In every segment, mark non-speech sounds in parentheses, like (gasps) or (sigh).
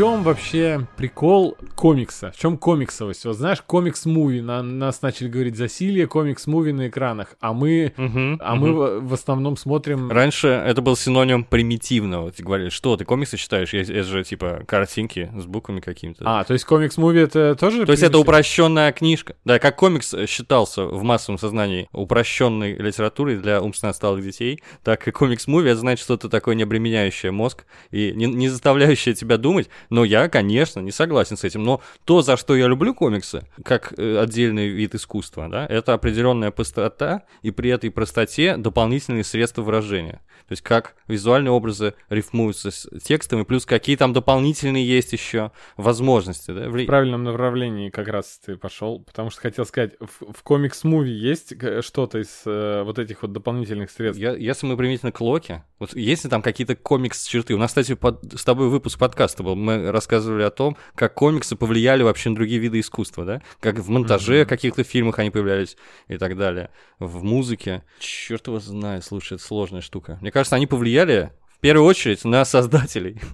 в чем вообще прикол комикса? В чем комиксовость? Вот знаешь, комикс-муви, на нас начали говорить засилье, комикс-муви на экранах, а мы, Мгм, а мгм. мы в, в основном смотрим... Раньше это был синоним примитивного. Ты говорили, что ты комиксы читаешь? Я- Это же типа картинки с буквами какими-то. А, то есть комикс-муви это тоже... То есть это упрощенная книжка. Да, как комикс считался в массовом сознании упрощенной литературой для умственно отсталых детей, так и комикс-муви это значит что-то такое не обременяющее мозг и не, не заставляющее тебя думать. Но я, конечно, не согласен с этим. Но то, за что я люблю комиксы, как э, отдельный вид искусства, да, это определенная простота и при этой простоте дополнительные средства выражения. То есть как визуальные образы рифмуются с текстом, и плюс какие там дополнительные есть еще возможности. Да? В правильном направлении как раз ты пошел, потому что хотел сказать, в, в комикс-муви есть к- что-то из э, вот этих вот дополнительных средств? Я- если мы применительно к Локи, вот есть ли там какие-то комикс-черты? У нас, кстати, под- с тобой выпуск подкаста был. Мы рассказывали о том, как комиксы повлияли вообще на другие виды искусства, да? Как в монтаже Мгм. каких-то фильмах они появлялись и так далее. В музыке. Черт его знает, слушай, это сложная штука. Мне кажется, они повлияли в первую очередь на создателей. (laughs)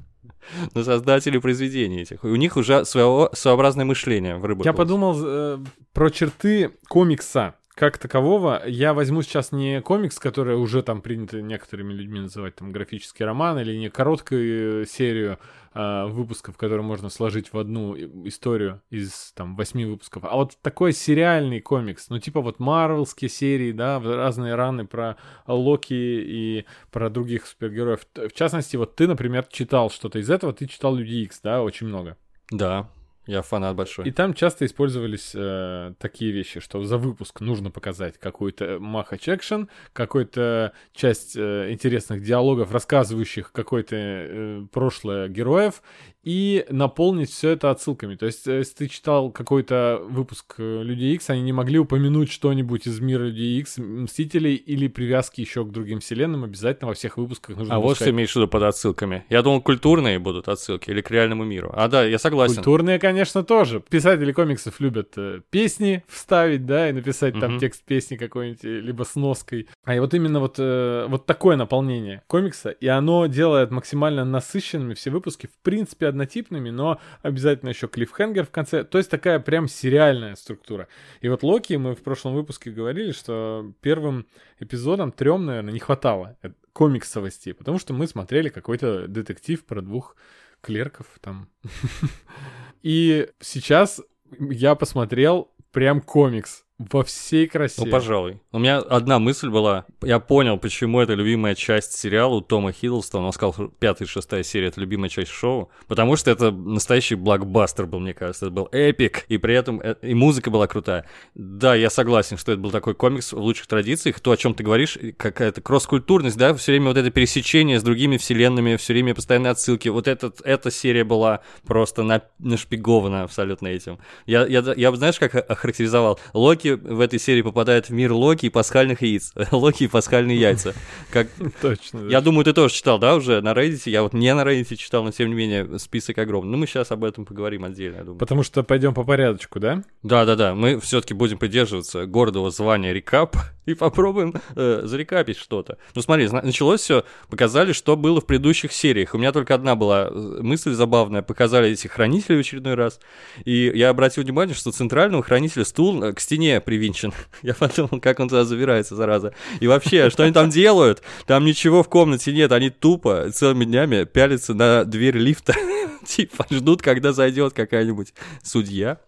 На создателей произведений этих. У них уже своего, своеобразное мышление выработалось. Я подумал э, про черты комикса как такового. Я возьму сейчас не комикс, который уже там принято некоторыми людьми называть там графический роман, или не короткую э, серию выпусков, которые можно сложить в одну историю из там восьми выпусков, а вот такой сериальный комикс, ну типа вот марвелские серии, да, разные раны про Локи и про других супергероев. В частности, вот ты, например, читал что-то из этого, ты читал Люди Икс, да, очень много. Да, я фанат большой. И там часто использовались э, такие вещи, что за выпуск нужно показать какой-то махач экшен, какую-то часть э, интересных диалогов, рассказывающих какое-то э, прошлое героев, и наполнить все это отсылками. То есть, э, если ты читал какой-то выпуск э, Людей Икс, они не могли упомянуть что-нибудь из мира Людей Икс, Мстителей или привязки еще к другим вселенным, обязательно во всех выпусках нужно А вот что имеешь в виду под отсылками. Я думал, культурные будут отсылки или к реальному миру. А да, я согласен. Культурные, конечно, тоже. Писатели комиксов любят э, песни вставить, да, и написать там Мгм. текст песни какой-нибудь, э, либо с ноской. А и вот именно вот, э, вот такое наполнение комикса, и оно делает максимально насыщенными все выпуски, в принципе, однотипными, но обязательно еще клиффхенгер в конце. То есть такая прям сериальная структура. И вот Локи, мы в прошлом выпуске говорили, что первым эпизодом трем, наверное, не хватало комиксовости, потому что мы смотрели какой-то детектив про двух клерков там. (laughs) И сейчас я посмотрел прям комикс во всей красе. Ну, пожалуй. У меня одна мысль была. Я понял, почему это любимая часть сериала у Тома Хиддлстона. Он сказал, пятая и шестая серия — это любимая часть шоу. Потому что это настоящий блокбастер был, мне кажется. Это был эпик. И при этом э, и музыка была крутая. Да, я согласен, что это был такой комикс в лучших традициях. То, о чем ты говоришь, какая-то кросс-культурность, да, все время вот это пересечение с другими вселенными, все время постоянные отсылки. Вот этот, эта серия была просто на, нашпигована абсолютно этим. Я, я, я знаешь, как охарактеризовал? Локи в этой серии попадает в мир Локи и пасхальных яиц. (laughs) Локи и пасхальные яйца. Как... (laughs) Точно. да. Я думаю, ты тоже читал, да, уже на Reddit? Я вот не на Reddit читал, но тем не менее список огромный. Ну, мы сейчас об этом поговорим отдельно, я думаю. Потому что пойдем по порядочку, да? Да-да-да, мы все-таки будем придерживаться гордого звания рекап (laughs) и попробуем э, зарекапить что-то. Ну смотри, началось все, показали, что было в предыдущих сериях. У меня только одна была э, мысль забавная. Показали этих хранителей в очередной раз. И я обратил внимание, что центрального хранителя стул э, к стене привинчен. (laughs) Я подумал, как он туда забирается, зараза. И вообще, что они там делают? Там ничего в комнате нет. Они тупо целыми днями пялятся на дверь лифта. (laughs) Типа ждут, когда зайдет какая-нибудь судья.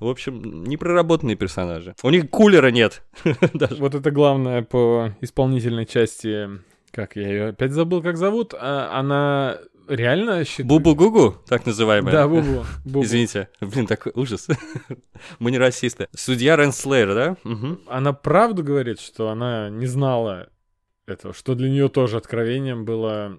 В общем, непроработанные персонажи. У них кулера нет. (laughs) Вот это главное по исполнительной части. Как я ее опять забыл, как зовут? А, она реально считает... Бубу-гугу, так называемая. Да, Бубу. Бубу. Извините. Блин, такой ужас. (laughs) Мы не расисты. Судья Ренслейер, да? Мгм. Она правду говорит, что она не знала этого, что для нее тоже откровением было,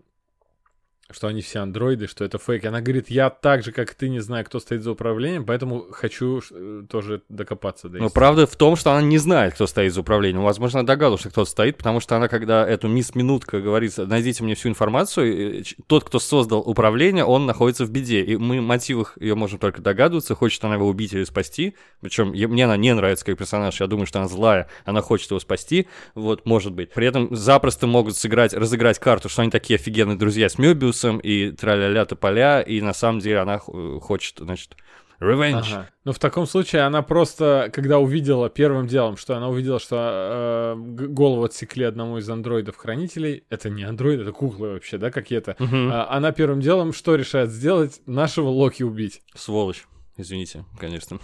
что они все андроиды, что это фейк. Она говорит, я так же, как ты, не знаю, кто стоит за управлением, поэтому хочу э, тоже докопаться до Но истины». правда в том, что она не знает, кто стоит за управлением. Возможно, она догадывалась, что кто-то стоит, потому что она, когда эту мисс Минутка говорит, найдите мне всю информацию, э, тот, кто создал управление, он находится в беде. И мы в мотивах ее можем только догадываться, хочет она его убить или спасти. Причем мне она не нравится как персонаж, я думаю, что она злая, она хочет его спасти, вот, может быть. При этом запросто могут сыграть, разыграть карту, что они такие офигенные друзья с Мёбиусом, Мебиусом и траля-ля тополя, и на самом деле она хочет, значит, revenge. Ага. Ну, в таком случае она просто, когда увидела первым делом, что она увидела, что э, голову отсекли одному из андроидов-хранителей, это не андроид, это куклы вообще, да, какие-то, Мгм. А, она первым делом что решает сделать? Нашего Локи убить. Сволочь. Извините, конечно.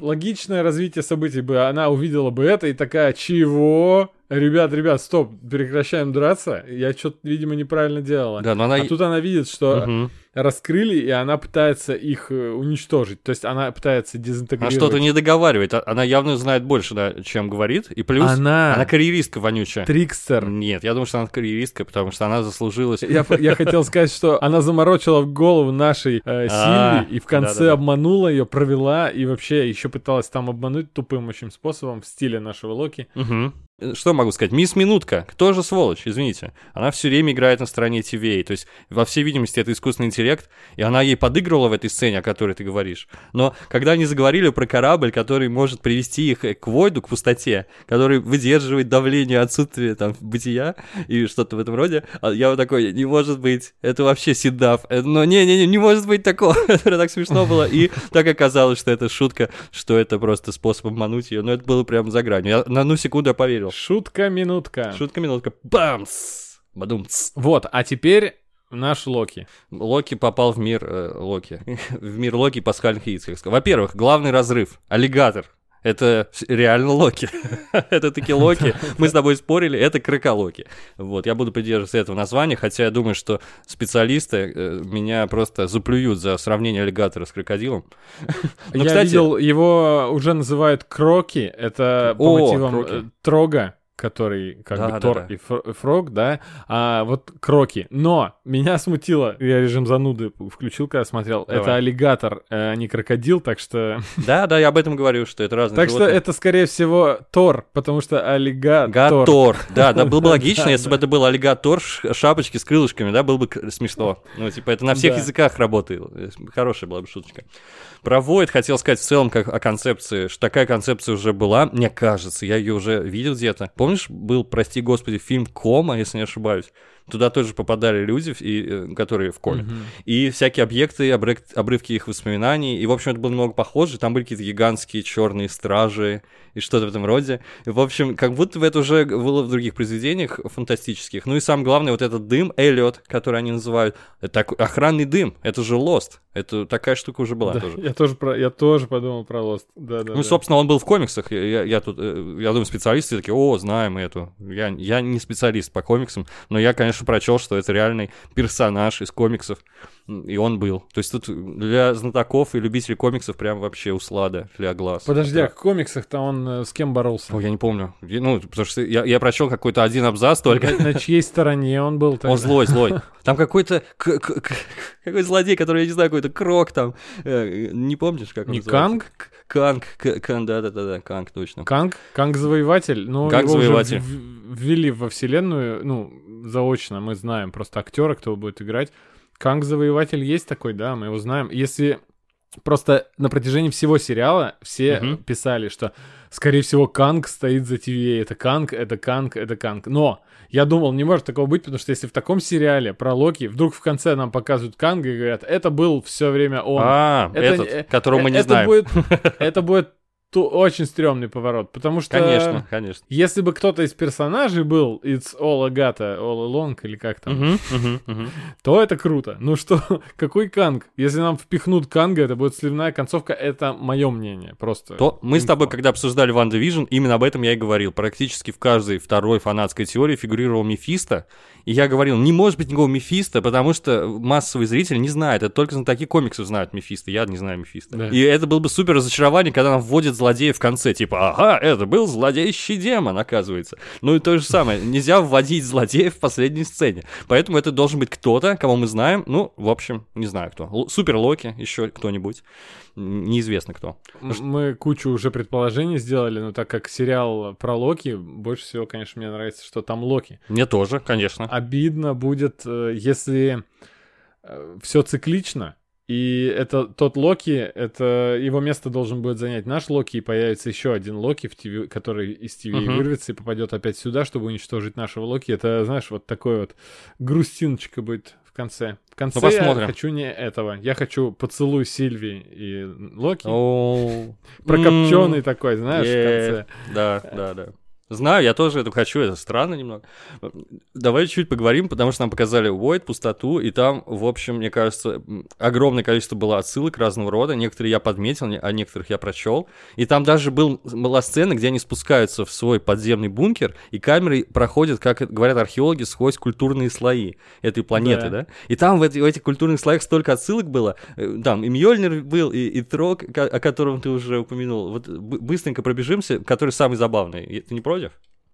Логичное развитие событий бы, она увидела бы это и такая, чего? Ребят, ребят, стоп, прекращаем драться. Я что-то, видимо, неправильно делала. Да, но она... А тут она видит, что Мгм. раскрыли, и она пытается их э, уничтожить. То есть она пытается Она дезинтегрировать. что-то не договаривает. а- Она явно знает больше, да, чем говорит. И плюс Она, она карьеристка вонючая. трикстер. Нет, я думаю, что она карьеристка, потому что она заслужилась. Я, я хотел сказать, что она заморочила в голову нашей э, А, Сильви и в конце обманула ее, провела и вообще еще пыталась там обмануть тупым очень способом в стиле нашего Локи. Что могу сказать? Мисс Минутка, кто же сволочь, извините. Она все время играет на стороне TVA, то есть, во всей видимости, это искусственный интеллект, и она ей подыгрывала в этой сцене, о которой ты говоришь. Но когда они заговорили про корабль, который может привести их к войду, к пустоте, который выдерживает давление отсутствия там бытия и что-то в этом роде, а я вот такой, не может быть, это вообще седав. Э, Но не-не-не, не может быть такого. (laughs) это так смешно было, и так оказалось, что это шутка, что это просто способ обмануть ее, но это было прям за гранью. Я на одну секунду я поверил. Шутка-минутка. Шутка минутка. Бамс! Бадумц. Вот, а теперь наш Локи. Локи попал в мир э, Локи. (laughs) в мир Локи пасхальных яиц. как. Во-первых, главный разрыв. Аллигатор. Это реально Локи. (laughs) это таки Локи. Мы с тобой спорили, это Крыка-Локи. Вот, я буду придерживаться этого названия, хотя я думаю, что специалисты э, меня просто заплюют за сравнение аллигатора с крокодилом. Ну, Я кстати- видел, его уже называют Кроки. Это по О, мотивам Кроки. э, Трога, который как Да, бы да, Тор да. и Фро- Фрог, да. А вот Кроки. Но меня смутило, я режим зануды включил, когда смотрел. Давай. Это аллигатор, э, а не крокодил, так что... (laughs) Да, да, я об этом говорю, что это разные Так что животные. это, скорее всего, Тор, потому что аллигатор... Гатор. Да, да, было бы (laughs) логично, если бы это был аллигатор, шапочки с крылышками, да, было бы смешно. Ну, типа, это на всех языках работает. Хорошая была бы шуточка. Про Void хотел сказать в целом как о концепции, что такая концепция уже была, мне кажется, я ее уже видел где-то. Помнишь, был, прости господи, фильм «Кома», если не ошибаюсь? Туда тоже попадали люди, и, э, которые в коме. Мгм. И всякие объекты, обрык- обрывки их воспоминаний. И, в общем, это было немного похоже. Там были какие-то гигантские черные стражи и что-то в этом роде. И, в общем, как будто бы это уже было в других произведениях фантастических. Ну и самое главное, вот этот дым, Эллиот, который они называют, это такой охранный дым. Это же Lost. Это такая штука уже была Да, тоже. я, тоже про, я тоже подумал про Лост. Да, да, Ну, да. собственно, он был в комиксах. Я, я- я тут, э, я думаю, специалисты такие, о, знаем эту. Я, я не специалист по комиксам, но я, конечно, прочел, что это реальный персонаж из комиксов. И он был. То есть тут для знатоков и любителей комиксов прям вообще услада для глаз. Подожди, а в комиксах-то он э, с кем боролся? Ой, я не помню. Ну, потому что я, я прочел какой-то один абзац только. На, на чьей стороне он был? тогда? Он злой, злой. (laughs) Там какой-то какой злодей, который, я не знаю, какой-то крок там. Э, Не помнишь, как он Не? Канг? Канг, К- Кан, да-да-да, Канг, точно. Канг? Канг-завоеватель? Ну, его в- ввели во вселенную, ну, заочно, мы знаем просто актера, кто будет играть. Канг-завоеватель есть такой, да, мы его знаем. Если просто на протяжении всего сериала все Мгм. писали, что, скорее всего, Канг стоит за TVA, это Канг, это Канг, это Канг. Но я думал, не может такого быть, потому что если в таком сериале про Локи вдруг в конце нам показывают Канга и говорят, это был все время он. А, Это- этот, э, которого мы не это знаем. Будет, (laughs) это будет ту- очень стрёмный поворот, потому что... Конечно, конечно. Если бы кто-то из персонажей был It's all Agatha, all along, или как там, Мгм, мгм, мгм. то это круто. Ну что, (laughs) какой Канг? Если нам впихнут Канга, это будет сливная концовка, это мое мнение, просто. То мы с тобой, когда обсуждали Ван Division, именно об этом я и говорил. Практически в каждой второй фанатской теории фигурировал Мефисто. И я говорил, не может быть никакого Мефисто, потому что массовый зритель не знает. Это только знатоки комиксов знают Мефисто. Я не знаю Мефисто. Да. И это было бы супер разочарование, когда нам вводят злодея в конце. Типа, ага, это был злодейщий демон, оказывается. Ну и то же самое. Нельзя вводить злодея в последней сцене. Поэтому это должен быть кто-то, кого мы знаем. Ну, в общем, не знаю кто. Л- Супер Локи, еще кто-нибудь. Неизвестно кто. Мы кучу уже предположений сделали, но так как сериал про Локи, больше всего, конечно, мне нравится, что там Локи. Мне тоже, конечно. Обидно будет, э, если все циклично, и это тот Локи, это его место должен будет занять наш Локи, и появится еще один Локи, в TV, который из ТВ Мгм. вырвется и попадет опять сюда, чтобы уничтожить нашего Локи. Это, знаешь, вот такой вот грустиночка будет в конце. В конце Ну, посмотрим. я хочу не этого. Я хочу поцелуй Сильви и Локи. О, (laughs) Прокопченный такой, знаешь, в конце. Да, да, да. Знаю, я тоже это хочу, это странно немного. Давай чуть поговорим, потому что нам показали Void, пустоту, и там, в общем, мне кажется, огромное количество было отсылок разного рода. Некоторые я подметил, а некоторых я прочел. И там даже был, была сцена, где они спускаются в свой подземный бункер, и камеры проходят, как говорят археологи, сквозь культурные слои этой планеты, Да. да? И там в, эти- в этих культурных слоях столько отсылок было. Э, Там и Мьёльнир был, и, и Трог, ко- о котором ты уже упомянул. Вот быстренько пробежимся, который самый забавный. Ты не против?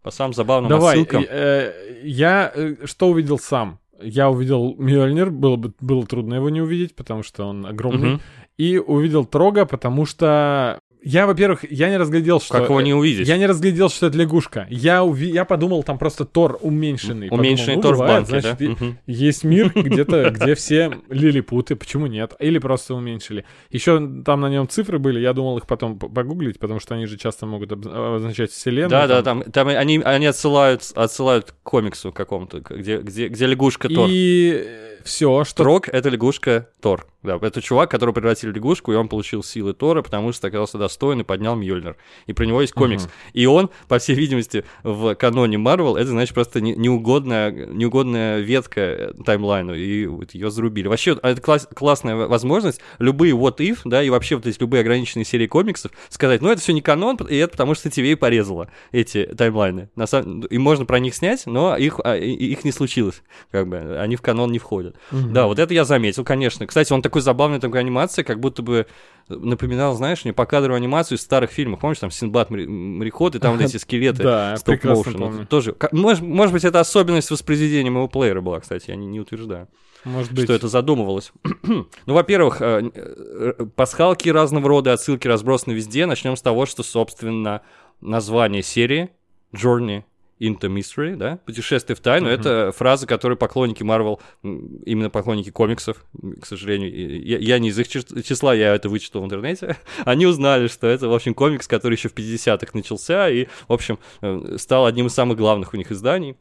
По самым забавным Давай, отсылкам. э, я э, что увидел сам? Я увидел Мьёльнир, было, бы, было трудно его не увидеть, потому что он огромный. Мгм. И увидел Трога, потому что я, во-первых, я не разглядел, что... Как его не увидеть? Я не разглядел, что это лягушка. Я, уви... я подумал, там просто Тор уменьшенный. Уменьшенный Подумал, Тор ну, в бывает, банке, значит, да? и-. Есть мир (laughs) где-то, где все лилипуты, почему нет? Или просто уменьшили. Еще там на нем цифры были, я думал их потом погуглить, потому что они же часто могут обз- обозначать вселенную. Да, да, там. там, там они, они отсылают, отсылают к комиксу какому-то, где, где, где лягушка Тор. И все, что... Трог — это лягушка Тор. Да, это чувак, которого превратили в лягушку, и он получил силы Тора, потому что оказался достоин и поднял Мьёльнир. И про него есть комикс. Мгм. И он, по всей видимости, в каноне Марвел, это, значит, просто не- неугодная, неугодная ветка э, таймлайну, и вот ее зарубили. Вообще, это класс- классная возможность любые what if, да, и вообще вот эти любые ограниченные серии комиксов сказать, ну, это все не канон, и это потому что TV порезала эти таймлайны. На самом... И можно про них снять, но их, а, и- и их не случилось, как бы, они в канон не входят. Мгм. Да, вот это я заметил, конечно. Кстати, он такой забавный, такой анимация, как будто бы напоминал, знаешь, мне по кадровую анимацию из старых фильмов. Помнишь, там Синбад мореход, и там вот эти скелеты Да, стоп-моушен. Тоже, может, может быть, это особенность воспроизведения моего плеера была, кстати, я не, не утверждаю, Может быть. что это задумывалось. (clears throat) ну, во-первых, э, э, пасхалки разного рода, отсылки разбросаны везде. Начнем с того, что, собственно, название серии Journey into Mystery, да, путешествие в тайну, Мгм. это фраза, которую поклонники Марвел, м, именно поклонники комиксов, к сожалению, я, я не из их чис- числа, я это вычитал в интернете, (laughs) они узнали, что это, в общем, комикс, который еще в 50-х начался и, в общем, э, стал одним из самых главных у них изданий.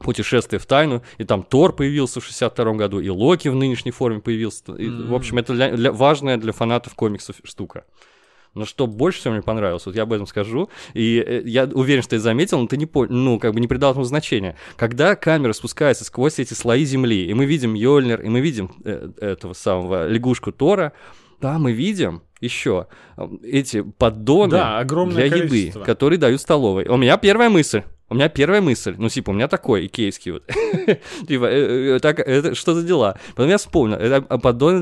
Путешествие в тайну, и там Тор появился в 62 году, и Локи в нынешней форме появился. И, М. В общем, это для- для- важная для фанатов комиксов штука. Но что больше всего мне понравилось, вот я об этом скажу, и э, я уверен, что ты заметил, но ты не понял, ну, как бы не придал этому значения. Когда камера спускается сквозь эти слои земли, и мы видим Йольнер, и мы видим э, этого самого лягушку Тора, там мы видим еще э, эти поддоны Да, для количество. еды, которые дают столовой. У меня первая мысль. У меня первая мысль, ну, типа, у меня такой икеевский вот. (laughs) Типа, э, э, так, это что за дела? Потом я вспомнил, это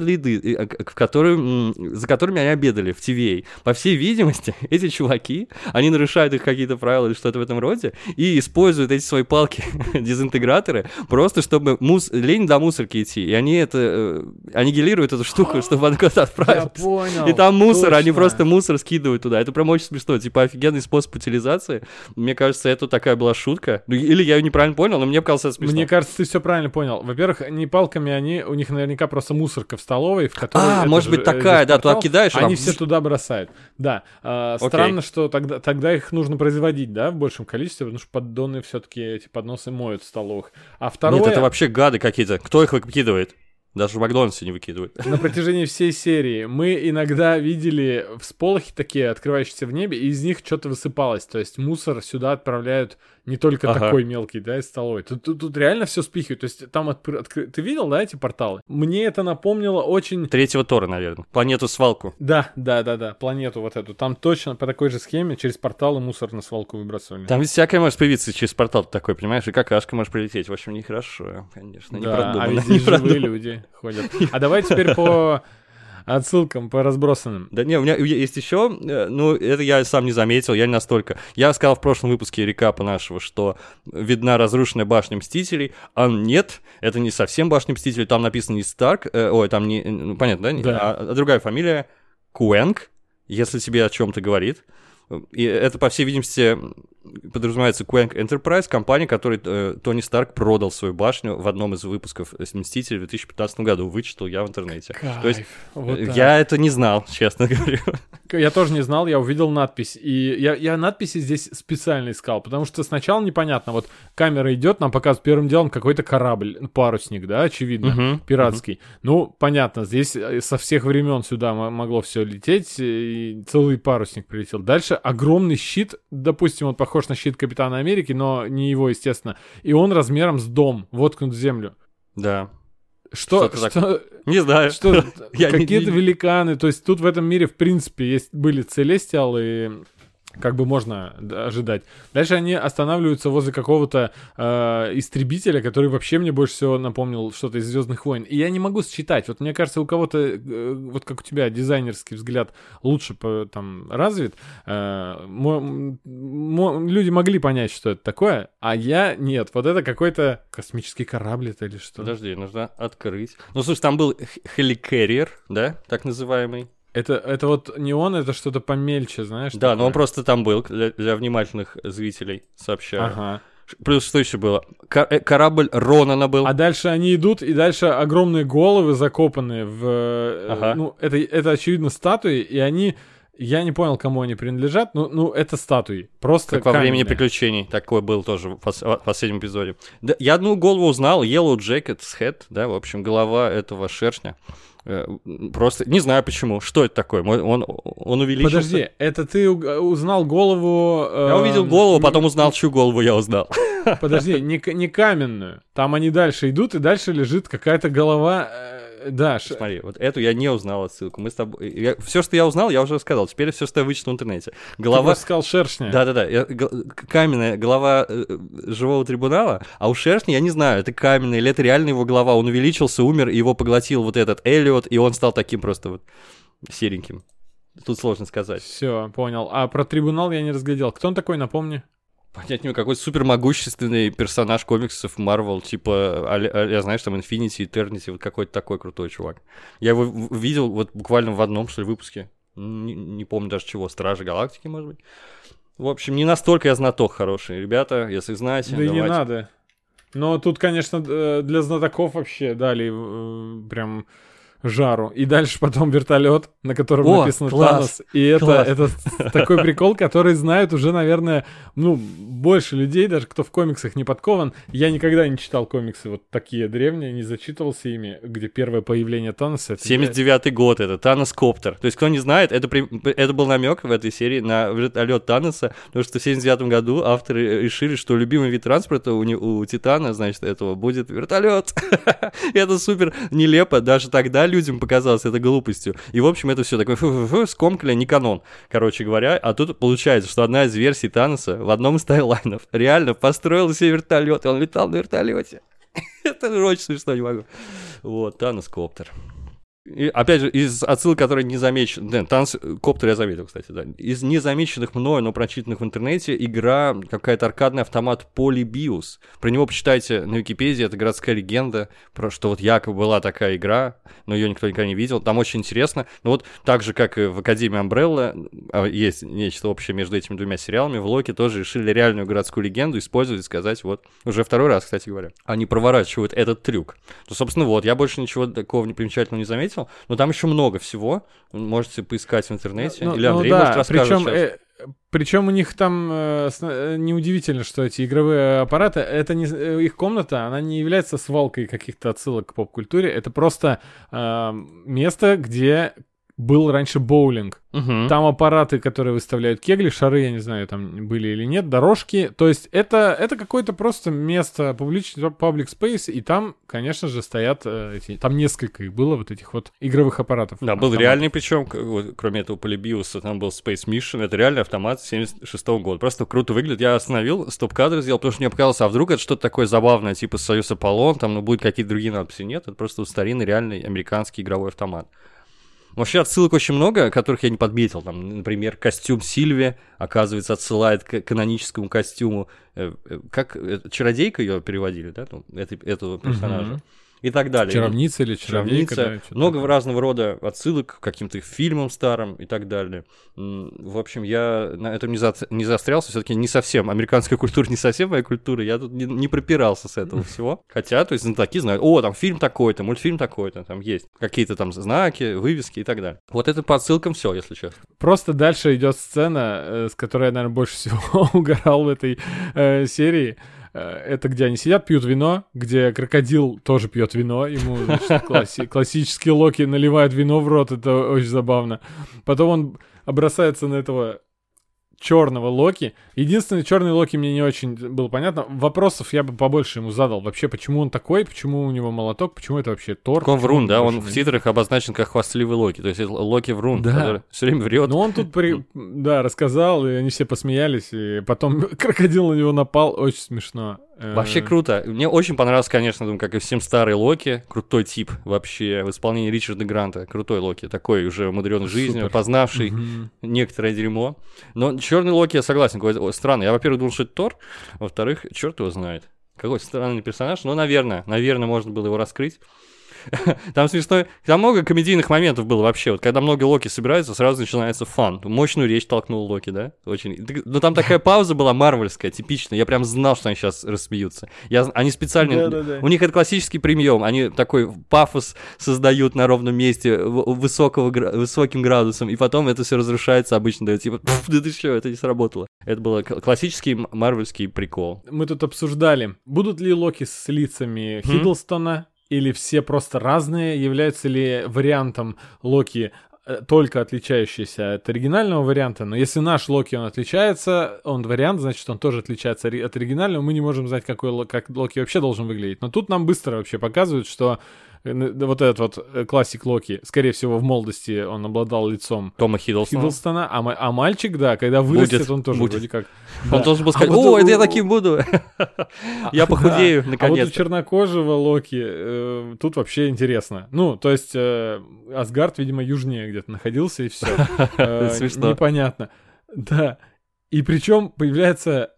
еды, э, э, в которые, м, за которыми они обедали в TVA. По всей видимости, (laughs) эти чуваки, они нарушают их какие-то правила или что-то в этом роде, и используют эти свои палки, (laughs) дезинтеграторы, просто чтобы мус... лень до мусорки идти. И они это, э, аннигилируют эту штуку, (gasps) чтобы она куда-то Я отправилась. понял. И там мусор, они просто мусор скидывают туда. Это прям очень смешно. Типа офигенный способ утилизации. Мне кажется, это такая была шутка. Ну, Или я ее неправильно понял, но мне показалось это смешно. Мне кажется, ты все правильно понял. Во-первых, не палками они, у них наверняка просто мусорка в столовой, в которой... А, может же, быть, э, такая, да, туда кидаешь, Они там все туда бросают. Да. Окей. Странно, что тогда, тогда их нужно производить, да, в большем количестве, потому что поддоны все-таки эти подносы моют в столовых. А второе, Нет, это вообще гады какие-то. Кто их выкидывает? Даже в Макдональдсе не выкидывают. на протяжении всей серии мы иногда видели всполохи такие, открывающиеся в небе, и из них что-то высыпалось. То есть мусор сюда отправляют не только Ага. такой мелкий, да, из столовой. Тут, тут- тут реально все спихивают. То есть там откры- откры- Ты видел, да, эти порталы? Мне это напомнило очень... Третьего Тора, наверное. Планету свалку. Да, да, да, да, планету вот эту. Там точно по такой же схеме через порталы мусор на свалку выбрасывали. Там ведь всякое может появиться через портал такой, понимаешь? И какашка может прилететь. В общем, нехорошо, конечно. Не да, а продумано, ведь не здесь живые люди ходят. А давай теперь по отсылкам, по разбросанным. Да не, у меня есть еще, ну, это я сам не заметил, я не настолько. Я сказал в прошлом выпуске рекапа нашего, что видна разрушенная башня Мстителей, а нет, это не совсем башня Мстителей, там написано не Старк, э, ой, там не, ну, понятно, да? Не- Да. А, а другая фамилия, Куэнг, если тебе о чем-то говорит. И это, по всей видимости, подразумевается Quank Enterprise, компания, которой э, Тони Старк продал свою башню в одном из выпусков «Мстителей» в 2015 году. Вычитал я в интернете. Кайф. То есть Вот э, я это не знал, (laughs) честно говорю. Я тоже не знал, я увидел надпись. И я, я надписи здесь специально искал, потому что сначала непонятно. Вот камера идет, нам показывают первым делом какой-то корабль, парусник, да, очевидно, Мгм, пиратский. Ну, понятно, здесь э, со всех времен сюда могло все лететь, и целый парусник прилетел. Дальше огромный щит, допустим, он похож на щит Капитана Америки, но не его, естественно. И он размером с дом, воткнут в землю. Да. Что, что, Не знаю. что (laughs) какие-то великаны. То есть тут в этом мире, в принципе, есть были целестиалы, как бы можно ожидать. Дальше они останавливаются возле какого-то э, истребителя, который вообще мне больше всего напомнил что-то из Звездных войн. И я не могу считать. Вот мне кажется, у кого-то, э, вот как у тебя, дизайнерский взгляд лучше по- там развит. э, мо- мо- люди могли понять, что это такое, а я нет. Вот это какой-то космический корабль это или что? Подожди, нужно открыть. Ну, слушай, там был хеликерриер, да, так называемый. Это, это вот не он, это что-то помельче, знаешь? Да, но он такое? просто там был, для, для внимательных зрителей сообщаю. Ага. Плюс что еще было? Э, корабль Ронана был. А дальше они идут, и дальше огромные головы закопаны в... э, Ага. Ну, это, это очевидно статуи, и они... Я не понял, кому они принадлежат, но ну, это статуи. Просто Как во времени приключений. Такой был тоже в пос- в последнем эпизоде. Да, я одну голову узнал. Yellow Jacket's Head, да, в общем, голова этого шершня. Э, Просто не знаю почему. Что это такое? Он, он увеличился. Подожди, это ты узнал голову... э, Я увидел голову, потом узнал, чью голову я узнал. Подожди, не, не каменную. Там они дальше идут, и дальше лежит какая-то голова... э, Да, ш- Смотри, вот эту я не узнал отсылку. Мы с тобой... Все, что я узнал, я уже сказал. Теперь все, что я вычитал в интернете. ты Голова... просто сказал шершня. Да-да-да, я- каменная голова э, э, живого трибунала, а у Шершня, я не знаю, это каменная или это реально его голова, он увеличился, умер, и его поглотил вот этот Эллиот, и он стал таким просто вот сереньким. Тут сложно сказать. Все, понял. А про трибунал я не разглядел. Кто он такой, напомни? Понять не могу, какой супер могущественный персонаж комиксов Марвел, типа, а, я знаешь, там Infinity, Eternity, вот какой-то такой крутой чувак. Я его видел вот буквально в одном, что ли, выпуске. Не, не помню даже чего, Стражи Галактики, может быть. В общем, не настолько я знаток хороший. Ребята, если знаете, Да и не давайте. надо. Но тут, конечно, э, для знатоков вообще дали э, прям жару. И дальше потом вертолет, на котором О, написано класс, Танос. И это, класс. это такой прикол, который знают уже, наверное, ну, больше людей, даже кто в комиксах не подкован. Я никогда не читал комиксы вот такие древние, не зачитывался ими, где первое появление Таноса. это 79-й год это, Танос Коптер. То есть, кто не знает, это, при- это был намек в этой серии на вертолет Таноса, потому что в 79 году авторы решили, что любимый вид транспорта у, не- у Титана, значит, этого будет вертолет. (laughs) это супер нелепо, даже тогда людям показалось это глупостью. И, в общем, это все такое фу-фу-фу, скомкали, не канон, короче говоря. А тут получается, что одна из версий Таноса в одном из тайлайнов реально построил себе вертолет, и он летал на вертолете. (laughs) это очень смешно, не могу. Вот, Танос Коптер. И, опять же, из отсылок, которые не замечены... Да, танц... Коптер я заметил, кстати, да. Из незамеченных мною, но прочитанных в интернете, игра, какая-то аркадный автомат Polybius. Про него почитайте на Википедии, это городская легенда, про что вот якобы была такая игра, но ее никто никогда не видел. Там очень интересно. Но вот так же, как и в Академии Амбрелла, а, есть нечто общее между этими двумя сериалами, в Локи тоже решили реальную городскую легенду использовать и сказать, вот, уже второй раз, кстати говоря, они проворачивают этот трюк. Ну, собственно, вот, я больше ничего такого непримечательного не заметил, но там еще много всего. Можете поискать в интернете. Ну, Или ну Андрей, да, может, расскажет причем, сейчас. э, причем у них там э, э, неудивительно, что эти игровые аппараты, это не э, их комната, она не является свалкой каких-то отсылок к поп-культуре, это просто э, место, где был раньше боулинг. Мгм. Там аппараты, которые выставляют кегли, шары, я не знаю, там были или нет, дорожки. То есть это, это какое-то просто место, публичный public space, и там, конечно же, стоят э, эти... Там несколько их было, вот этих вот игровых аппаратов. Да, был автоматов. реальный, причем, кроме этого Полибиуса, там был Space Mission, это реальный автомат 76 года. Просто круто выглядит. Я остановил, стоп-кадр сделал, потому что мне показалось, а вдруг это что-то такое забавное, типа Союз Аполлон, там, ну, будут какие-то другие надписи. Нет, это просто старинный, реальный американский игровой автомат. Вообще отсылок очень много, которых я не подметил. Там, например, костюм Сильви, оказывается, отсылает к каноническому костюму. э, э, Как э, чародейка ее переводили, да? Ну, этой- этого персонажа. Мгм. И так далее. Чаровница или чаровница. Чаровница. да, Много что-то разного рода отсылок к каким-то фильмам старым и так далее. В общем, я на этом не, за... не застрялся. Все-таки не совсем. Американская культура не совсем моя культура. Я тут не, не пропирался с этого (laughs) всего. Хотя, то есть, знатоки знают, о, там фильм такой-то, мультфильм такой-то, там есть какие-то там знаки, вывески и так далее. Вот это по отсылкам все, если честно. Просто дальше идет сцена, э, с которой я, наверное, больше всего (laughs) угорал в этой э, серии. Э, Это где они сидят, пьют вино, где крокодил тоже пьет вино, ему значит, (laughs) класси- классический Локи наливает вино в рот, это очень забавно. Потом он бросается на этого черного Локи. Единственный черный Локи мне не очень было понятно. Вопросов я бы побольше ему задал. Вообще, почему он такой, почему у него молоток, почему это вообще Тор? Он врун, да, он в титрах обозначен как хвастливый Локи. То есть Локи врун, Да. который все время врет. Ну, он тут, при... да, рассказал, и они все посмеялись, и потом (laughs) крокодил на него напал, очень смешно. Э, Вообще круто. Мне очень понравился, конечно, думаю, как и всем старый Локи. Крутой тип вообще в исполнении Ричарда Гранта. Крутой Локи. Такой уже умудренный жизнью, познавший Мгм. некоторое дерьмо. Но черный Локи, я согласен, какой- ой, странный. Я, во-первых, думал, что это Тор. Во-вторых, черт его знает. Какой странный персонаж. Но, наверное, наверное, можно было его раскрыть. (laughs) Там смешно, там много комедийных моментов было вообще. Вот когда много Локи собираются, сразу начинается фан. Мощную речь толкнул Локи, да? Очень. Но там такая пауза была марвельская, типичная. Я прям знал, что они сейчас рассмеются. Я, они специально... Да-да-да. У них это классический прием. Они такой пафос создают на ровном месте высокого, высоким градусом, и потом это все разрушается обычно. Да, типа, «Пф, да ты что, это не сработало. Это был классический марвельский прикол. Мы тут обсуждали, будут ли Локи с лицами Хиддлстона, или все просто разные, являются ли вариантом Локи э, только отличающийся от оригинального варианта, но если наш Локи, он отличается, он вариант, значит, он тоже отличается от оригинального, мы не можем знать, какой, как Локи вообще должен выглядеть. Но тут нам быстро вообще показывают, что вот этот вот э, классик Локи, скорее всего, в молодости он обладал лицом Тома Хиддлстона. Хиддлстона, а, а мальчик, да, когда вырастет, Будет, он тоже будет. вроде как... Он Да. должен был А сказать, вот о, это я таким буду. (laughs) Я похудею, А вот у наконец. чернокожего Локи э, тут вообще интересно. Ну, то есть э, Асгард, видимо, южнее где-то находился, и все. (laughs) Смешно. Непонятно. Да. И причем появляется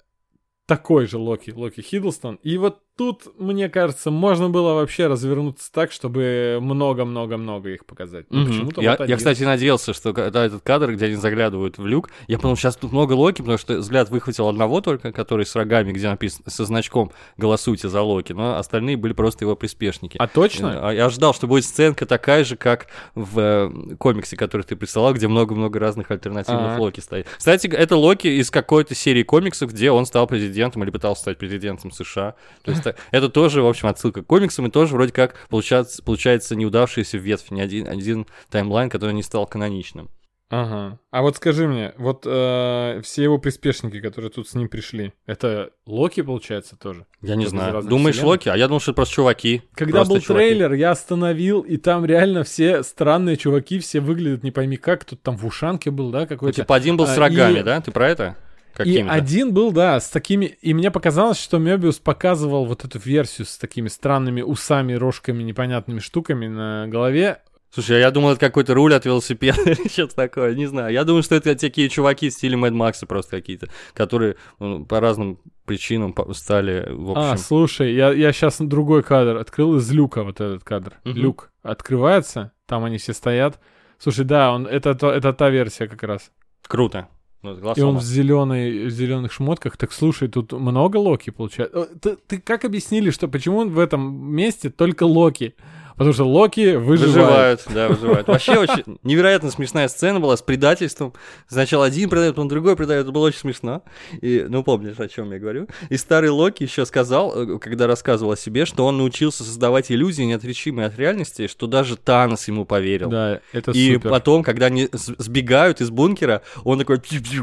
такой же Локи, Локи Хиддлстон. И вот тут, мне кажется, можно было вообще развернуться так, чтобы много-много-много их показать. Мгм. почему-то Я, вот я, кстати, надеялся, что когда этот кадр, где они заглядывают в люк, я подумал, сейчас тут много Локи, потому что взгляд выхватил одного только, который с рогами, где написано со значком «Голосуйте за Локи», но остальные были просто его приспешники. А точно? А Я ждал, что будет сценка такая же, как в э, комиксе, который ты присылал, где много-много разных альтернативных А. Локи стоит. Кстати, это Локи из какой-то серии комиксов, где он стал президентом или пытался стать президентом США. То есть э, это тоже, в общем, отсылка к комиксам, и тоже вроде как получается, получается неудавшаяся ветвь, не один, один таймлайн, который не стал каноничным. Ага. А вот скажи мне, вот э, все его приспешники, которые тут с ним пришли, это Локи, получается, тоже? Я не знаю. Думаешь, вселенных? Локи? А я думал, что это просто чуваки. Когда Просто был чуваки. трейлер, я остановил, и там реально все странные чуваки, все выглядят не пойми как. Кто-то там в ушанке был, да, Ну, какой-то. типа один был с А, рогами, и- да? Ты про это? И Какими-то. один был, да, с такими... И мне показалось, что Мебиус показывал вот эту версию с такими странными усами, рожками, непонятными штуками на голове. Слушай, а я думал, это какой-то руль от велосипеда (laughs) или что-то такое, не знаю. Я думаю, что это такие чуваки в стиле Мэд Макса просто какие-то, которые ну, по разным причинам стали, в А, общем... слушай, я, я сейчас другой кадр открыл из люка, вот этот кадр. Мгм. Люк открывается, там они все стоят. Слушай, да, он, это, то- это та версия как раз. Круто. Ну, И он в зеленой, в зеленых шмотках. Так слушай, тут много Локи получается. Ты, ты как объяснили, что почему он в этом месте только Локи? Потому что Локи выживает. Выживают, да, выживают. Вообще очень невероятно смешная сцена была с предательством. Сначала один предает, потом другой предает. Это было очень смешно. И, ну, помнишь, о чем я говорю. И старый Локи еще сказал, э, когда рассказывал о себе, что он научился создавать иллюзии, неотличимые от реальности, что даже Танос ему поверил. Да, это И супер. потом, когда они сбегают из бункера, он такой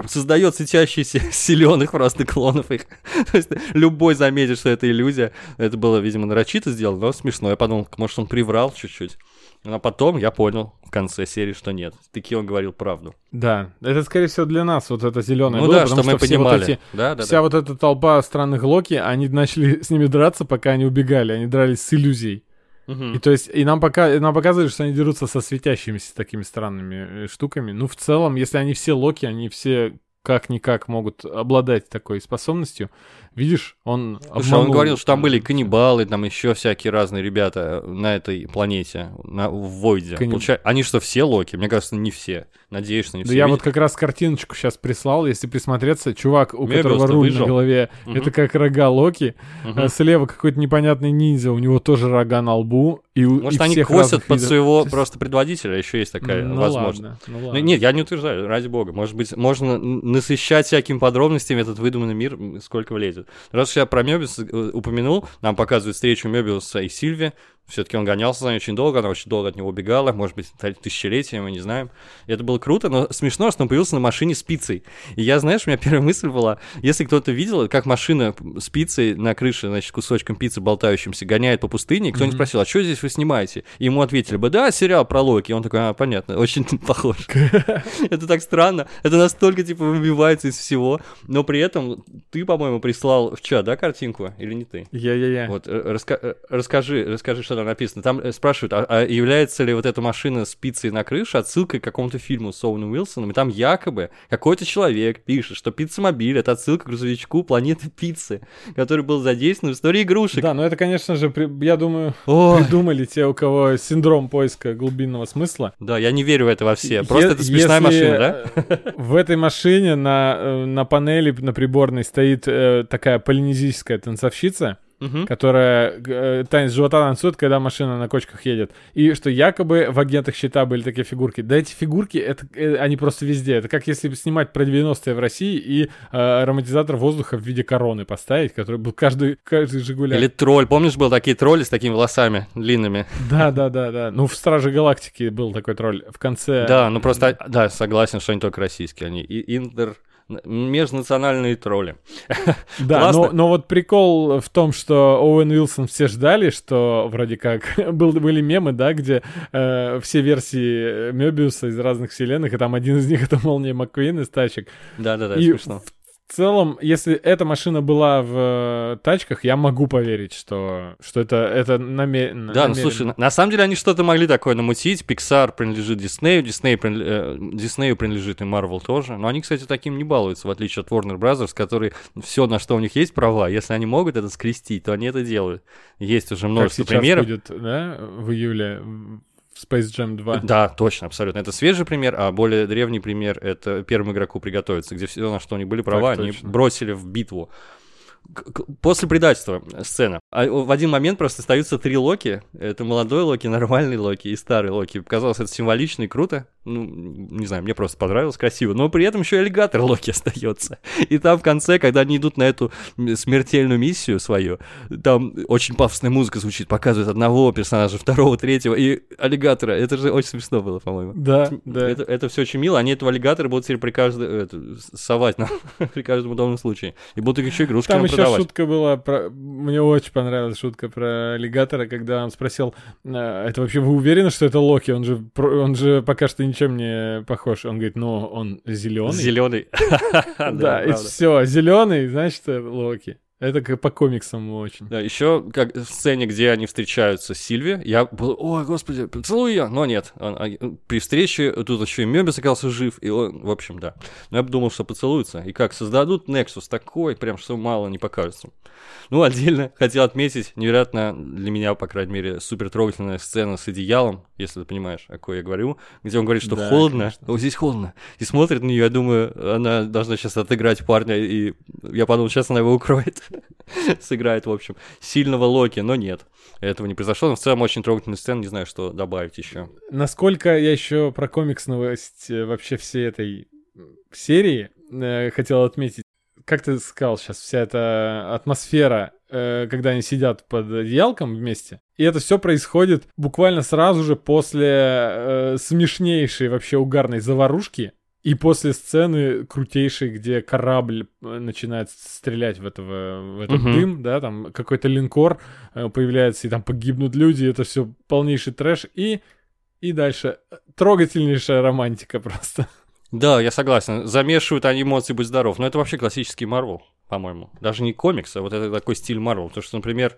создает светящиеся (laughs) зеленых просто клонов их. (laughs) То есть любой заметит, что это иллюзия. Это было, видимо, нарочито сделано, но смешно. Я подумал, может, он приврал чуть-чуть. А потом я понял в конце серии, что нет. Таки он говорил правду. Да, это скорее всего для нас вот это зеленое ну было, да, потому что мы все вот понимали. эти да, да, Вся да. вот эта толпа странных Локи, они начали (laughs) с ними драться, пока они убегали. Они дрались с иллюзией. Мгм. И то есть, и нам, пока, нам показывали, что они дерутся со светящимися такими странными э, штуками. Ну, в целом, если они все Локи, они все как-никак могут обладать такой способностью. Видишь, он Слушай, он говорил, что там были каннибалы, там еще всякие разные ребята на этой планете, на, в Войде. Канниб- Получается, они что, все Локи? Мне кажется, не все. Надеюсь, что не Да все. я вот как раз картиночку сейчас прислал, если присмотреться, чувак, у Мебиус-то которого руль на выжил. голове, Мгм. это как рога Локи, Мгм. а слева какой-то непонятный ниндзя, у него тоже рога на лбу, и Может, и они косят под видов. своего просто предводителя, еще есть такая ну, возможность. ладно, ну Ну, ладно. Нет, я не утверждаю, ради бога. Может быть, можно насыщать всякими подробностями этот выдуманный мир, сколько влезет. Раз уж я про Мебиуса э, упомянул, нам показывают встречу Мебиуса и Сильви. Все-таки он гонялся за ней очень долго, она очень долго от него убегала, может быть, тысячелетия, мы не знаем. И это было круто, но смешно, что он появился на машине с пиццей. И я, знаешь, у меня первая мысль была, если кто-то видел, как машина с пиццей на крыше, значит, кусочком пиццы болтающимся гоняет по пустыне, и кто-нибудь Мгм. спросил, а что здесь вы снимаете? И ему ответили бы, да, сериал про Локи. И он такой, а, понятно, очень (laughs) похож. (laughs) Это так странно. Это настолько, типа, выбивается из всего. Но при этом ты, по-моему, прислал в чат, да, картинку? Или не ты? Я-я-я. Вот, э, раска- э, расскажи, расскажи, что там написано. Там э, спрашивают, а, а является ли вот эта машина с пиццей на крыше отсылкой к какому-то фильму с Оуэном Уилсоном? И там якобы какой-то человек пишет, что пицца-мобиль — это отсылка к грузовичку планеты пиццы, который был задействован в истории игрушек. Да, но это, конечно же, при- я думаю, Ой. придумали те, у кого синдром поиска глубинного смысла. Да, я не верю в это во все. Просто Е- это смешная машина, да? (laughs) В этой машине на, э, на панели, на приборной стоит э, такая полинезийская танцовщица, Мгм. которая э, танец живота танцует, когда машина на кочках едет. И что якобы в агентах щита были такие фигурки. Да эти фигурки, это, э, они просто везде. Это как если снимать про 90-е в России и э, ароматизатор воздуха в виде короны поставить, который был каждый, каждый Жигуляк. Или тролль. Помнишь, был такие тролли с такими волосами длинными? Да, да, да, да. Ну, в Страже Галактики был такой тролль. В конце... Да, ну просто, да, согласен, что они только российские. Они и интер... межнациональные тролли. (laughs) Да, но, но вот прикол в том, что Оуэн Уилсон все ждали, что вроде как (laughs) был, были мемы, да, где э, все версии Мебиуса из разных вселенных, и там один из них это Молния Маккуин из тачек. Да-да-да, и смешно. в целом, если эта машина была в э, тачках, я могу поверить, что, что это, это намеренно. Да, ну намеренно. слушай, на, на самом деле они что-то могли такое намутить. Pixar принадлежит Диснею, Дисней принл- э, Диснею принадлежит и Marvel тоже. Но они, кстати, таким не балуются, в отличие от Warner Brothers, которые все, на что у них есть права, если они могут это скрестить, то они это делают. Есть уже Как множество сейчас примеров. будет, да, в июле в Space Jam 2. Да, точно, абсолютно. Это свежий пример, а более древний пример — это первому игроку приготовиться, где все, на что у них были права, они точно. бросили в битву. После предательства сцена. А в один момент просто остаются три Локи. Это молодой Локи, нормальный Локи и старый Локи. Показалось это символично и круто. Ну, не знаю, мне просто понравилось, красиво. Но при этом еще и аллигатор Локи (laughs) остается. И там в конце, когда они идут на эту смертельную миссию свою, там очень пафосная музыка звучит, показывает одного персонажа, второго, третьего и аллигатора. Это же очень смешно было, по-моему. Да, да. Это, это все очень мило. Они этого аллигатора будут теперь при каждом это, совать нам (laughs) при каждом удобном случае. И будут еще игрушки Там нам еще шутка была про... Мне очень понравилась шутка про аллигатора, когда он спросил, «А, это вообще вы уверены, что это Локи? Он же, он же пока что ничем не похож. Он говорит, ну, он зеленый. Зеленый. (laughs) Да, и все, зеленый, значит, Локи. Это как по комиксам очень. Да, еще как в сцене, где они встречаются с Сильви, я был, ой, господи, поцелуй ее, но нет. Он- а, при встрече тут еще и Мебис оказался жив, и он, в общем, да. Но я бы думал, что поцелуются. И как создадут Nexus такой, прям что мало не покажется. Ну, отдельно (laughs) хотел отметить, невероятно для меня, по крайней мере, супер трогательная сцена с одеялом, если ты понимаешь, о кой я говорю, где он говорит, что Да, холодно, вот здесь холодно, и смотрит на нее, я думаю, она должна сейчас отыграть парня, и я подумал, сейчас она его укроет, (laughs) сыграет, в общем, сильного Локи, но нет, этого не произошло, но в целом очень трогательная сцена, не знаю, что добавить еще. Насколько я еще про комиксность э, вообще всей этой серии э, хотел отметить. Как ты сказал сейчас, вся эта атмосфера, э, когда они сидят под одеялком вместе, и это все происходит буквально сразу же после э, смешнейшей вообще угарной заварушки и после сцены крутейшей, где корабль э, начинает стрелять в, этого, в этот Мгм. дым, да, там какой-то линкор э, появляется, и там погибнут люди, это все полнейший трэш, и, и дальше. Трогательнейшая романтика просто. Да, я согласен, замешивают они эмоции, будь здоров, но это вообще классический Марвел, по-моему, даже не комикс, а вот это такой стиль Марвел, потому что, например,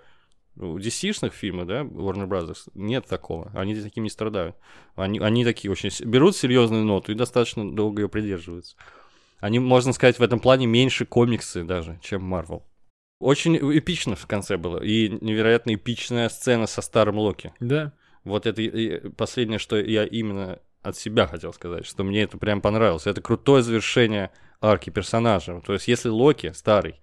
у DC-шных фильмов, да, Warner Brothers, нет такого. Они таким не страдают. Они, они такие очень... Берут серьезную ноту и достаточно долго ее придерживаются. Они, можно сказать, в этом плане меньше комиксы даже, чем Marvel. Очень эпично в конце было. И невероятно эпичная сцена со старым Локи. Да. Вот это последнее, что я именно от себя хотел сказать, что мне это прям понравилось. Это крутое завершение арки персонажа. То есть, если Локи старый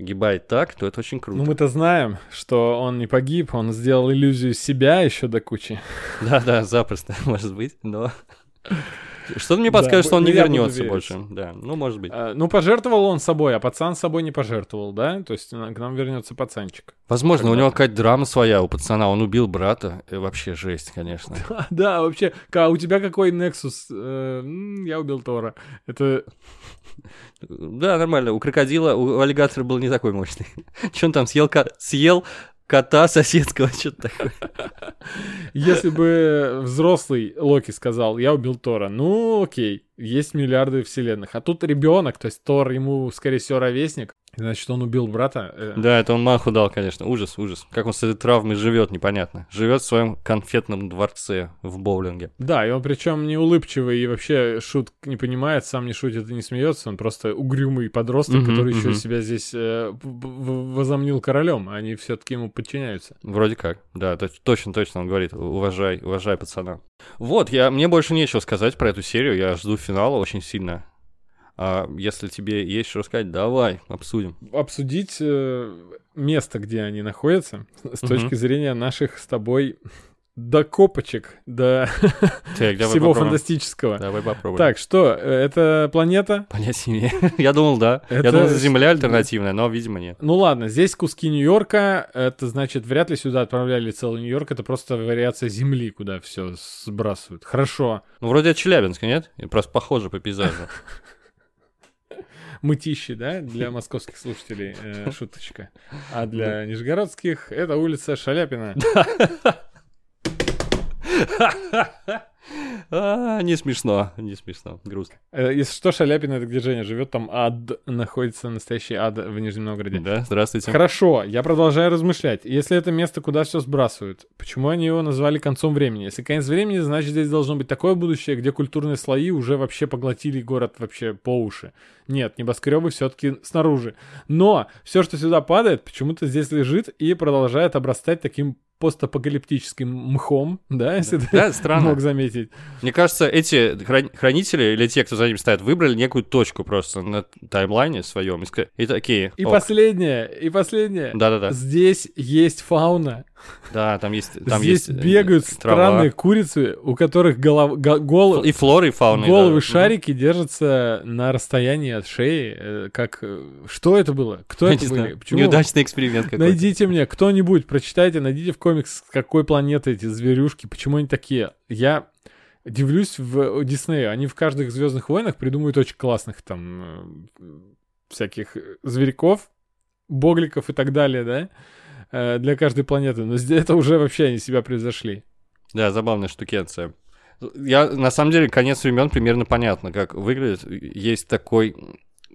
погибает так, то это очень круто. Ну, мы-то знаем, что он не погиб, он сделал иллюзию себя еще до кучи. Да-да, запросто, (laughs) может быть, но... Что-то мне Да, подскажет, что он не вернется больше. Да, ну, может быть. А, Ну, пожертвовал он собой, а пацан собой не пожертвовал, да? То есть на- к нам вернется пацанчик. Возможно, у него какая-то драма своя у пацана. Он убил брата. Э, Вообще жесть, конечно. (laughs) А, Да, вообще, Ка, у тебя какой Nexus? Э, м, Я убил Тора. Это Да, нормально. У крокодила, у аллигатора был не такой мощный. (laughs) Че он там съел, съел кота соседского, (laughs) что-то такое. если бы взрослый Локи сказал, я убил Тора, ну окей, есть миллиарды вселенных. А тут ребенок, то есть Тор ему, скорее всего, ровесник, значит, он убил брата. Э, Да, это он маху дал, конечно. Ужас, ужас. Как он с этой травмой живет, непонятно. Живет в своем конфетном дворце в боулинге. Да, и он причем не улыбчивый и вообще шутк не понимает, сам не шутит и не смеется, он просто угрюмый подросток, Мгм, который еще мгм. себя здесь э, возомнил королем, они все-таки ему подчиняются. Вроде как. Да, то- точно, точно он говорит. Уважай, уважай пацана. Вот, я, мне больше нечего сказать про эту серию. Я жду финала очень сильно. А если тебе есть что рассказать, давай, обсудим. Обсудить э, место, где они находятся, с точки зрения наших с тобой докопочек до Так, (laughs) всего попробуем. фантастического. Давай попробуем. Так, что, э, это планета? (laughs) Понятия не. (laughs) Я думал, да. Это Я думал, это Земля альтернативная, но, видимо, нет. Ну ладно, здесь куски Нью-Йорка, это значит, вряд ли сюда отправляли целый Нью-Йорк, это просто вариация Земли, куда все сбрасывают. Хорошо. Ну, вроде от Челябинска, нет? Просто похоже по пейзажу. Мытищи, да, для московских слушателей э, шуточка. А для нижегородских это улица Шаляпина. А, не смешно, не смешно, грустно. Э, Если что, Шаляпина это где Женя живет, там ад находится, настоящий ад в Нижнем Новгороде. Да, здравствуйте. Хорошо, я продолжаю размышлять. Если это место, куда все сбрасывают, почему они его назвали концом времени? Если конец времени, значит здесь должно быть такое будущее, где культурные слои уже вообще поглотили город вообще по уши. Нет, небоскребы все-таки снаружи. Но все, что сюда падает, почему-то здесь лежит и продолжает обрастать таким постапокалиптическим мхом, да, если ты Да, странно. мог заметить. Мне кажется, эти храни- хранители или те, кто за ним стоят, выбрали некую точку просто на таймлайне своем и, и такие. И «Ок». последнее, и последнее. Да-да-да. Здесь есть фауна. Да, там есть... Там Здесь есть э, бегают трава. странные курицы, у которых голов, го- гол- И флоры, и фауны. головы да. шарики держатся на расстоянии от шеи. э, Как э, что это было? Кто Я это не были? знаю. Почему? Неудачный эксперимент какой-то. Найдите мне кто-нибудь, прочитайте, найдите в комикс, с какой планеты эти зверюшки, почему они такие. Я дивлюсь в Диснея. Они в каждых Звездных войнах придумывают очень классных там всяких зверьков, богликов и так далее, да, э, для каждой планеты. Но это уже вообще они себя превзошли. Да, забавная штукенция. Я, на самом деле, конец времен примерно понятно, как выглядит. Есть такой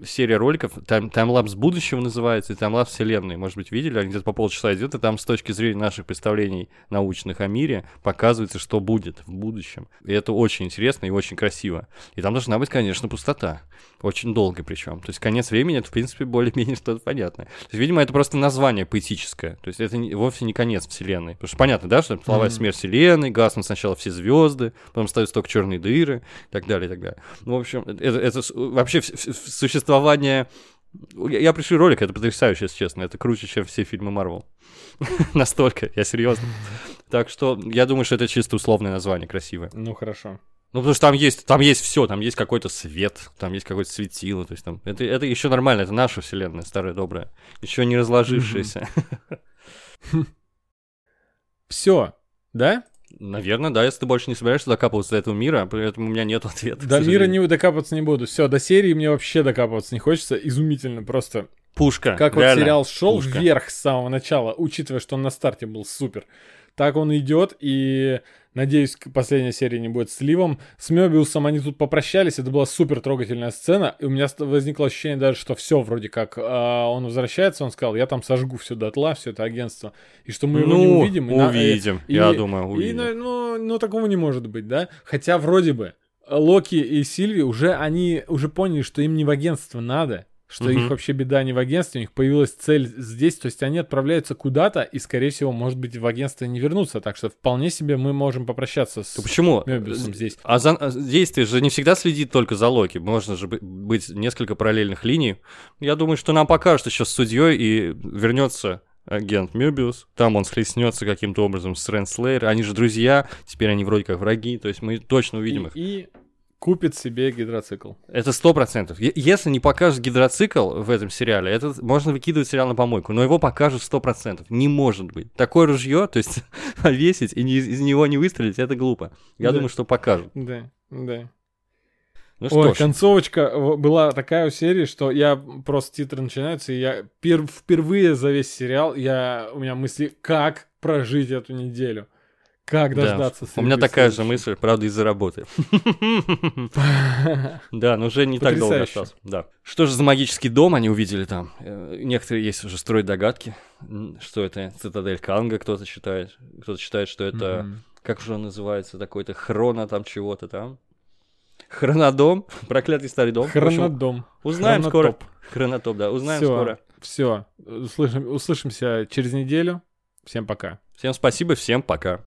серия роликов, тайм, таймлапс будущего называется, и таймлапс вселенной. Может быть, видели, они где-то по полчаса идет, и там с точки зрения наших представлений научных о мире показывается, что будет в будущем. И это очень интересно и очень красиво. И там должна быть, конечно, пустота. Очень долго причем. То есть конец времени, это, в принципе, более-менее (laughs) что-то понятное. То есть, видимо, это просто название поэтическое. То есть это не- вовсе не конец вселенной. Потому что понятно, да, что половая Мгм. смерть вселенной, гаснут сначала все звезды, потом остаются только черные дыры и так далее, и так далее. Ну, в общем, это, это вообще существование... Я, я пришлю ролик, это потрясающе, если честно. Это круче, чем все фильмы Марвел. (laughs) Настолько, я серьезно. Так что я думаю, что это чисто условное название, красивое. Ну хорошо. Ну, потому что там есть, там есть все, там есть какой-то свет, там есть какое-то светило, то есть там это, это еще нормально, это наша вселенная, старая добрая, еще не разложившаяся. (laughs) Все, да? Наверное, да, если ты больше не собираешься докапываться до этого мира, поэтому у меня нет ответа. До мира не докапываться не буду. Все, до серии мне вообще докапываться не хочется. Изумительно просто. Пушка. Как вот сериал шел вверх с самого начала, учитывая, что он на старте был супер. Так он идет, и надеюсь, последняя серия не будет сливом. С Мёбиусом они тут попрощались, это была супер трогательная сцена, и у меня возникло ощущение даже, что все вроде как. а, он возвращается, он сказал, я там сожгу все дотла, все это агентство, и что мы его не Ну, увидим. и на- увидим, и- я и- думаю, и, увидим. ну, ну, ну, такого не может быть, да? Хотя вроде бы Локи и Сильви уже, они уже поняли, что им не в агентство надо. Что Мгм. их вообще беда не в агентстве, у них появилась цель здесь, то есть они отправляются куда-то и, скорее всего, может быть, в агентство не вернутся, так что вполне себе мы можем попрощаться с почему? Мёбиусом здесь. А за, а действие же не всегда следит только за Локи. Можно же бы- быть несколько параллельных линий. Я думаю, что нам покажут еще с судьей и вернется агент Мёбиус. Там он схлестнется каким-то образом с Ренслейер. Они же друзья, теперь они вроде как враги. То есть мы точно увидим И, их. и купит себе гидроцикл. Это сто процентов. Если не покажут гидроцикл в этом сериале, это можно выкидывать сериал на помойку, но его покажут сто процентов. Не может быть. Такое ружье, то есть (laughs) повесить и не- из него не выстрелить, это глупо. Я Да. думаю, что покажут. Да, да. Ну Ой, ж, концовочка была такая у серии, что я просто титры начинаются, и я пер- впервые за весь сериал, я, у меня мысли, как прожить эту неделю. Как Да. дождаться У меня такая же мысль, правда, из-за работы. (laughs) Да, но уже не так долго осталось. Да. Что же за магический дом они увидели там? Э, Некоторые есть уже строят догадки, что это цитадель Канга, кто-то считает. Кто-то считает, что это, как же он называется, такой-то хрона там чего-то там. Хронодом, (laughs) проклятый старый дом. Хронодом. Узнаем скоро. Хронотоп, да, узнаем скоро. Все, услышим, услышимся через неделю. Всем пока. Всем спасибо, всем пока.